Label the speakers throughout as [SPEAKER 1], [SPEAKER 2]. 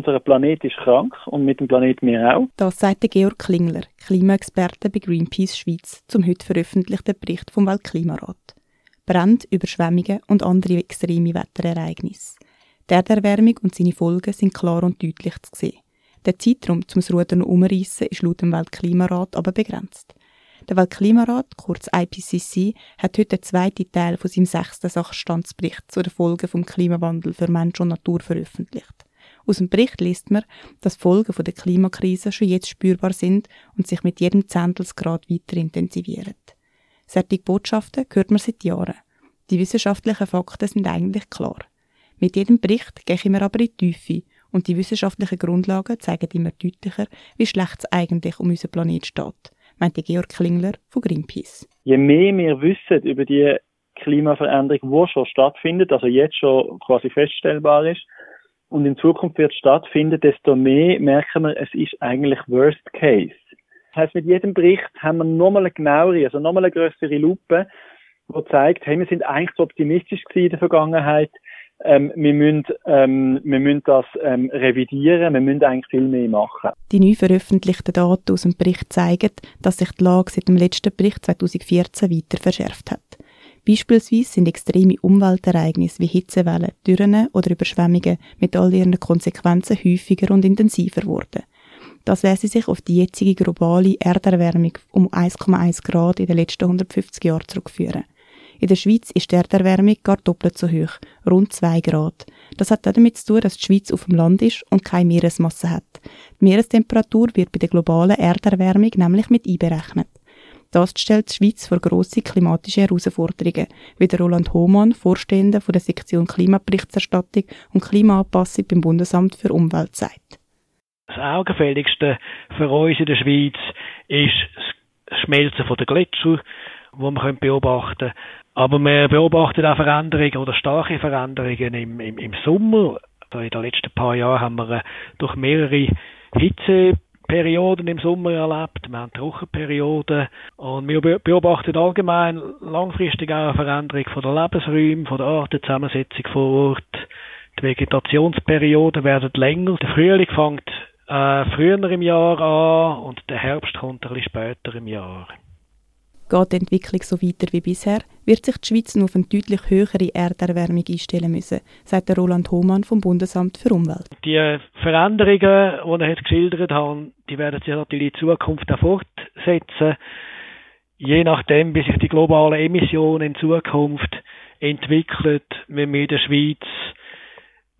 [SPEAKER 1] Unser Planet ist krank und mit dem Planet wir auch.
[SPEAKER 2] Das sagt Georg Klingler, Klimaexperte bei Greenpeace Schweiz, zum heute veröffentlichten Bericht vom Weltklimarat. Brand, Überschwemmungen und andere extreme Wetterereignisse. Die Erderwärmung und seine Folgen sind klar und deutlich zu sehen. Der Zeitraum zum Rudern umreißen ist laut dem Weltklimarat aber begrenzt. Der Weltklimarat, kurz IPCC, hat heute den zweiten Teil von seinem sechsten Sachstandsbericht zu den Folgen vom Klimawandel für Mensch und Natur veröffentlicht. Aus dem Bericht liest man, dass Folgen der Klimakrise schon jetzt spürbar sind und sich mit jedem Zehntelsgrad weiter intensivieren. Solche Botschaften hört man seit Jahren. Die wissenschaftlichen Fakten sind eigentlich klar. Mit jedem Bericht gehen wir aber in die Tiefe und die wissenschaftlichen Grundlagen zeigen immer deutlicher, wie schlecht es eigentlich um unseren Planet steht, meinte Georg Klingler von Greenpeace.
[SPEAKER 1] Je mehr wir wissen über die Klimaveränderung, die schon stattfindet, also jetzt schon quasi feststellbar ist, und in Zukunft wird stattfinden, desto mehr merken wir, es ist eigentlich Worst Case. Das heißt, mit jedem Bericht haben wir nochmal eine genauere, also nochmal eine größere Lupe, die zeigt, hey, wir sind eigentlich zu optimistisch gewesen in der Vergangenheit. Ähm, wir, müssen, ähm, wir müssen das ähm, revidieren, wir müssen eigentlich viel mehr machen.
[SPEAKER 2] Die neu veröffentlichten Daten aus dem Bericht zeigen, dass sich die Lage seit dem letzten Bericht 2014 weiter verschärft hat. Beispielsweise sind extreme Umweltereignisse wie Hitzewellen, Dürren oder Überschwemmungen mit all ihren Konsequenzen häufiger und intensiver geworden. Das lässt sich auf die jetzige globale Erderwärmung um 1,1 Grad in den letzten 150 Jahren zurückführen. In der Schweiz ist die Erderwärmung gar doppelt so hoch, rund 2 Grad. Das hat damit zu tun, dass die Schweiz auf dem Land ist und keine Meeresmasse hat. Die Meerestemperatur wird bei der globalen Erderwärmung nämlich mit einberechnet. Das stellt die Schweiz vor grosse klimatische Herausforderungen, wie der Roland Hohmann, Vorstehender von der Sektion Klimaberichterstattung und Klimaanpassung beim Bundesamt für Umwelt, sagt.
[SPEAKER 3] Das augenfälligste für uns in der Schweiz ist das Schmelzen der Gletscher, wo man beobachten können. Aber wir beobachten auch Veränderungen oder starke Veränderungen im, im, im Sommer. In den letzten paar Jahren haben wir äh, durch mehrere Hitze Perioden im Sommer erlebt, wir haben Trockenperioden und wir beobachten allgemein langfristig auch eine Veränderung von der Lebensräume, von der Artenzusammensetzung vor Ort. Die Vegetationsperioden werden länger. Der Frühling fängt äh, früher im Jahr an und der Herbst kommt ein bisschen später im Jahr.
[SPEAKER 2] Geht die Entwicklung so weiter wie bisher, wird sich die Schweiz nur auf eine deutlich höhere Erderwärmung einstellen müssen, sagt der Roland Hohmann vom Bundesamt für Umwelt.
[SPEAKER 3] Die Veränderungen, die er jetzt geschildert hat, die werden sich natürlich in Zukunft auch fortsetzen. Je nachdem, wie sich die globalen Emissionen in Zukunft entwickelt, wenn wir in der Schweiz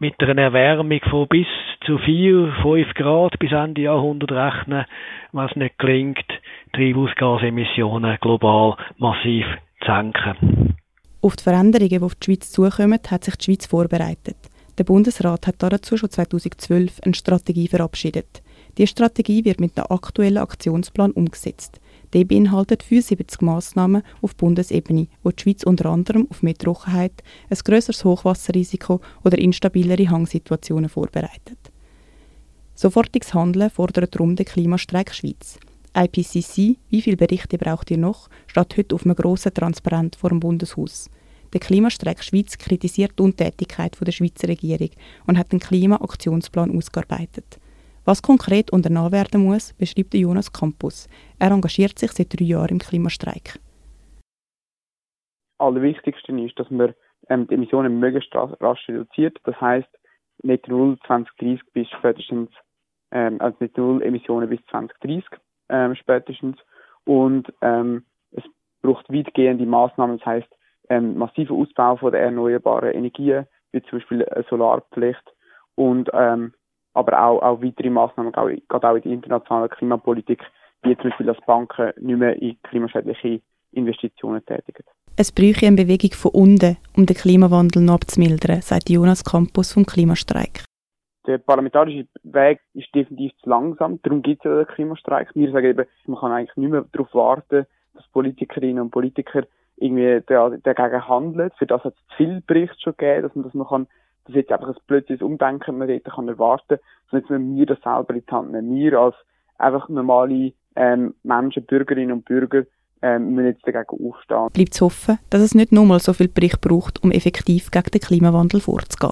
[SPEAKER 3] mit einer Erwärmung von bis zu 4, 5 Grad bis Ende Jahrhundert rechnen, was nicht gelingt, Treibhausgasemissionen global massiv zu senken.
[SPEAKER 2] Auf die Veränderungen, die auf die Schweiz zukommen, hat sich die Schweiz vorbereitet. Der Bundesrat hat dazu schon 2012 eine Strategie verabschiedet. Die Strategie wird mit einem aktuellen Aktionsplan umgesetzt. Der beinhaltet 75 Massnahmen auf Bundesebene, wo die Schweiz unter anderem auf mehr Trockenheit, ein grösseres Hochwasserrisiko oder instabilere Hangsituationen vorbereitet. Sofortiges Handeln fordert darum der Klimastreik Schweiz. IPCC, wie viele Berichte braucht ihr noch, steht heute auf einem grossen Transparent vor dem Bundeshaus. Der Klimastreik Schweiz kritisiert die Untätigkeit der Schweizer Regierung und hat einen Klimaaktionsplan ausgearbeitet. Was konkret unternommen werden muss, beschreibt Jonas Campus. Er engagiert sich seit drei Jahren im Klimastreik.
[SPEAKER 4] Allerwichtigste ist, dass man ähm, die Emissionen möglichst rasch reduziert. Das heißt, Net Null 2030 bis spätestens, ähm, also Net Null Emissionen bis 2030 ähm, spätestens. Und ähm, es braucht weitgehende Maßnahmen, das heißt ähm, massiver Ausbau von der erneuerbaren Energien, wie zum Beispiel eine Solarpflicht und ähm, aber auch, auch weitere Maßnahmen, gerade auch in der internationalen Klimapolitik, wie zum Beispiel, dass Banken nicht mehr in klimaschädliche Investitionen tätigen.
[SPEAKER 2] Es bräuchte eine Bewegung von unten, um den Klimawandel noch abzumildern, sagt Jonas Campus vom Klimastreik
[SPEAKER 4] der parlamentarische Weg ist definitiv zu langsam. Darum gibt es ja den Klimastreik. Wir sagen eben, man kann eigentlich nicht mehr darauf warten, dass Politikerinnen und Politiker irgendwie dagegen handeln. Für das hat es viele Berichte schon gegeben, dass man, dass man kann, dass jetzt einfach ein plötzliches Umdenken man dort kann erwarten, sondern jetzt müssen wir das selber in die Hand nehmen. Wir als einfach normale ähm, Menschen, Bürgerinnen und Bürger, ähm, müssen jetzt dagegen aufstehen.
[SPEAKER 2] Bleibt zu hoffen, dass es nicht nochmal so viel Bericht braucht, um effektiv gegen den Klimawandel vorzugehen.